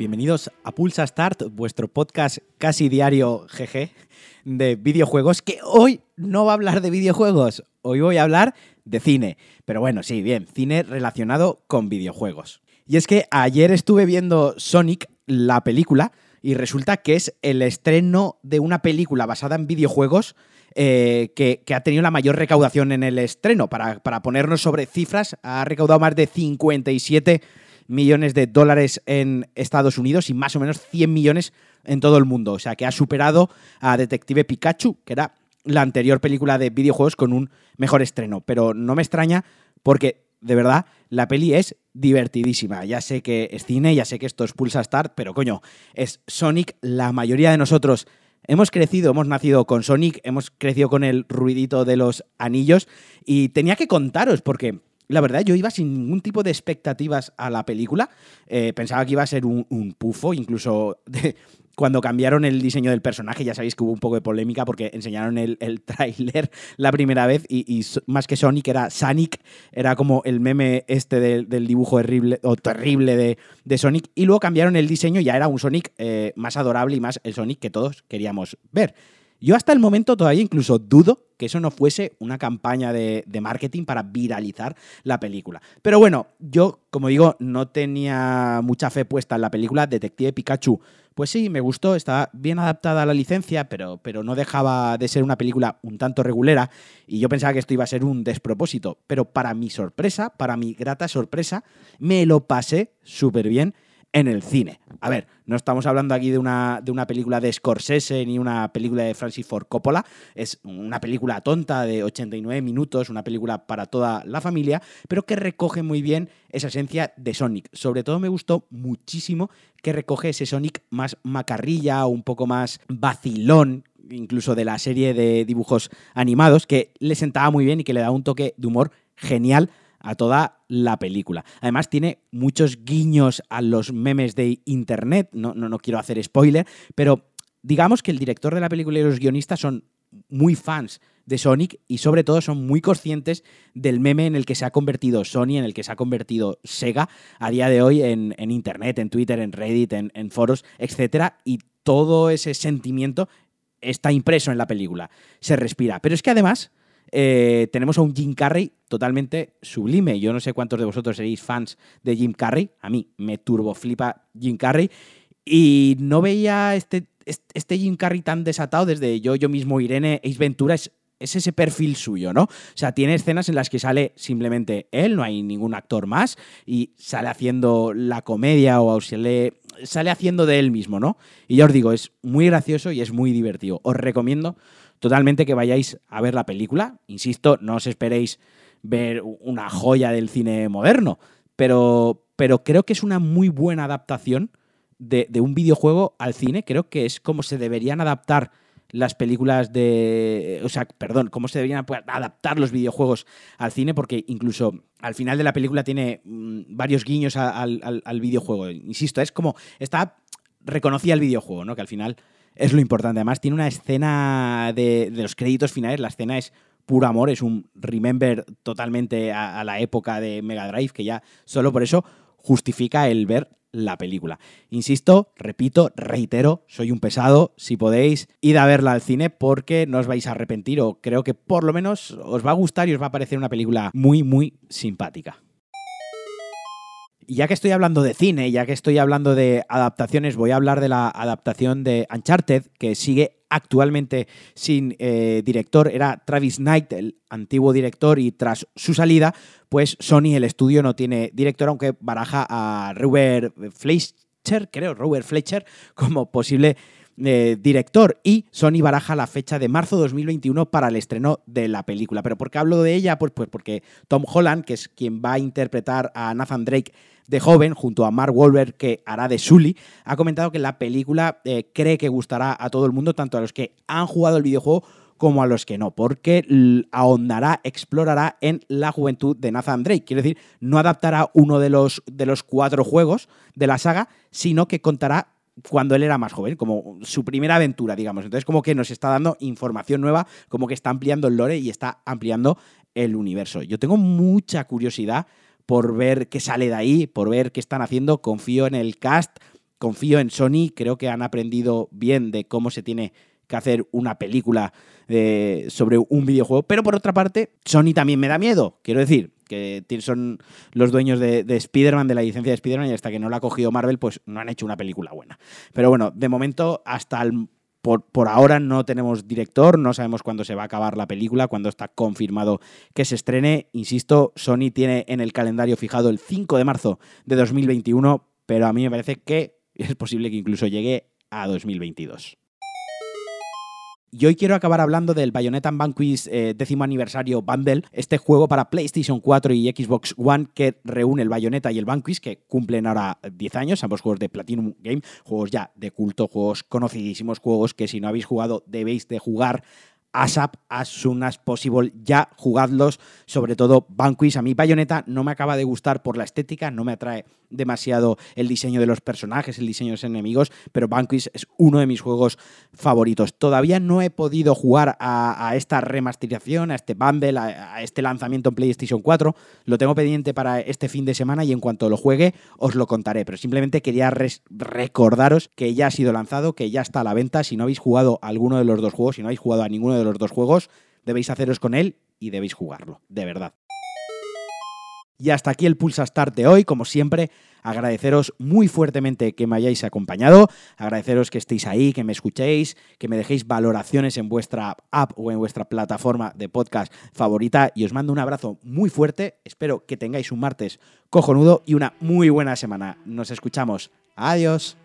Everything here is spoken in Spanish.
Bienvenidos a Pulsa Start, vuestro podcast casi diario GG de videojuegos, que hoy no va a hablar de videojuegos, hoy voy a hablar de cine. Pero bueno, sí, bien, cine relacionado con videojuegos. Y es que ayer estuve viendo Sonic, la película, y resulta que es el estreno de una película basada en videojuegos eh, que, ha tenido la mayor recaudación en el estreno. Para, para, ponernos sobre cifras, ha recaudado más de 57 millones de dólares en Estados Unidos y más o menos 100 millones en todo el mundo. O sea, que ha superado a Detective Pikachu, que era la anterior película de videojuegos con un mejor estreno. Pero no me extraña porque, de verdad, la peli es divertidísima. Ya sé que es cine, ya sé que esto es Pulsa Start, pero coño, es Sonic. La mayoría de nosotros hemos crecido, hemos nacido con Sonic, hemos crecido con el ruidito de los anillos y tenía que contaros porque la verdad, yo iba sin ningún tipo de expectativas a la película. Eh, pensaba que iba a ser un, pufo, incluso cuando cambiaron el diseño del personaje, ya sabéis que hubo un poco de polémica porque enseñaron el, el tráiler la primera vez y, más que Sonic era Sonic, era como el meme este del, dibujo terrible, o terrible de, de, Sonic. Y luego cambiaron el diseño y ya era un Sonic eh, más adorable y más el Sonic que todos queríamos ver. Yo hasta el momento todavía incluso dudo que eso no fuese una campaña de, marketing para viralizar la película. Pero bueno, yo, como digo, no tenía mucha fe puesta en la película Detective Pikachu. Pues sí, me gustó, estaba bien adaptada a la licencia, pero, pero no dejaba de ser una película un tanto regulera y yo pensaba que esto iba a ser un despropósito. Pero para mi sorpresa, para mi grata sorpresa, me lo pasé súper bien en el cine. A ver, no estamos hablando aquí de una, de una película de Scorsese ni una película de Francis Ford Coppola, es una película tonta de 89 minutos, una película para toda la familia, pero que recoge muy bien esa esencia de Sonic. Sobre todo me gustó muchísimo que recoge ese Sonic más macarrilla, un poco más vacilón, incluso de la serie de dibujos animados, que le sentaba muy bien y que le da un toque de humor genial a toda la película. Además, tiene muchos guiños a los memes de internet. No, no, no quiero hacer spoiler, pero digamos que el director de la película y los guionistas son muy fans de Sonic y sobre todo son muy conscientes del meme en el que se ha convertido Sony, en el que se ha convertido Sega a día de hoy en, Internet, en Twitter, en Reddit, en, en foros, etc. Y todo ese sentimiento está impreso en la película, se respira. Pero es que además eh, tenemos a un Jim Carrey totalmente sublime. Yo no sé cuántos de vosotros seréis fans de Jim Carrey. A mí me turbo flipa Jim Carrey. Y no veía este, este Jim Carrey tan desatado desde yo, yo mismo, Irene, Ace Ventura. Es, ese perfil suyo, ¿no? O sea, tiene escenas en las que sale simplemente él, no hay ningún actor más, y sale haciendo la comedia o sale, sale haciendo de él mismo, ¿no? Y ya os digo, es muy gracioso y es muy divertido. Os recomiendo totalmente que vayáis a ver la película. Insisto, no os esperéis ver una joya del cine moderno, pero, pero creo que es una muy buena adaptación de, un videojuego al cine. Creo que es como se deberían adaptar las películas de. O sea, perdón, cómo se deberían adaptar los videojuegos al cine, porque incluso al final de la película tiene mm, varios guiños al, al, videojuego. Insisto, es como. Está. Reconocía el videojuego, ¿no? Que al final es lo importante. Además, tiene una escena de, los créditos finales. La escena es puro amor, es un remember totalmente a, la época de Mega Drive, que ya solo por eso justifica el ver la película. Insisto, repito, reitero, soy un pesado. Si podéis, id a verla al cine porque no os vais a arrepentir o creo que por lo menos os va a gustar y os va a parecer una película muy, muy simpática ya que estoy hablando de cine, ya que estoy hablando de adaptaciones, voy a hablar de la adaptación de Uncharted, que sigue actualmente sin eh, director. Era Travis Knight, el antiguo director, y tras su salida, pues Sony, el estudio, no tiene director, aunque baraja a Robert Fletcher, creo, Robert Fletcher, como posible eh, director y Sony baraja la fecha de marzo 2021 para el estreno de la película. ¿Pero por qué hablo de ella? Pues, pues porque Tom Holland, que es quien va a interpretar a Nathan Drake de joven, junto a Mark Wahlberg, que hará de Sully, ha comentado que la película eh, cree que gustará a todo el mundo, tanto a los que han jugado el videojuego como a los que no, porque ahondará, explorará en la juventud de Nathan Drake. Quiero decir, no adaptará uno de los, de los cuatro juegos de la saga, sino que contará cuando él era más joven, como su primera aventura, digamos. Entonces, como que nos está dando información nueva, como que está ampliando el lore y está ampliando el universo. Yo tengo mucha curiosidad por ver qué sale de ahí, por ver qué están haciendo. Confío en el cast. confío en Sony, creo que han aprendido bien de cómo se tiene que hacer una película eh, sobre un videojuego, pero por otra parte, Sony también me da miedo, quiero decir, que son los dueños de, de Spider-Man, de la licencia de Spider-Man, y hasta que no la ha cogido Marvel, pues no han hecho una película buena. Pero bueno, de momento, hasta por, por, ahora no tenemos director, no sabemos cuándo se va a acabar la película, cuándo está confirmado que se estrene. Insisto, Sony tiene en el calendario fijado el 5 de marzo de 2021, pero a mí me parece que es posible que incluso llegue a 2022. Y hoy quiero acabar hablando del Bayonetta Vanquish eh, décimo aniversario bundle, este juego para PlayStation 4 y Xbox One que reúne el Bayonetta y el Vanquish, que cumplen ahora 10 años, ambos juegos de Platinum Game, juegos ya de culto, juegos conocidísimos, juegos que si no habéis jugado debéis de jugar ASAP, as soon as possible, ya jugadlos, sobre todo Vanquish. A mí Bayonetta no me acaba de gustar por la estética, no me atrae demasiado el diseño de los personajes, el diseño de los enemigos, pero Vanquish es uno de mis juegos favoritos. Todavía no he podido jugar a, esta remasterización, a este bundle, a, este lanzamiento en PlayStation 4. Lo tengo pendiente para este fin de semana y en cuanto lo juegue os lo contaré. Pero simplemente quería recordaros que ya ha sido lanzado, que ya está a la venta. Si no habéis jugado a alguno de los dos juegos, si no habéis jugado a ninguno de los dos juegos, debéis haceros con él y debéis jugarlo, de verdad. Y hasta aquí el Pulsa Start de hoy. Como siempre, agradeceros muy fuertemente que me hayáis acompañado, agradeceros que estéis ahí, que me escuchéis, que me dejéis valoraciones en vuestra app o en vuestra plataforma de podcast favorita y os mando un abrazo muy fuerte. Espero que tengáis un martes cojonudo y una muy buena semana. Nos escuchamos. Adiós.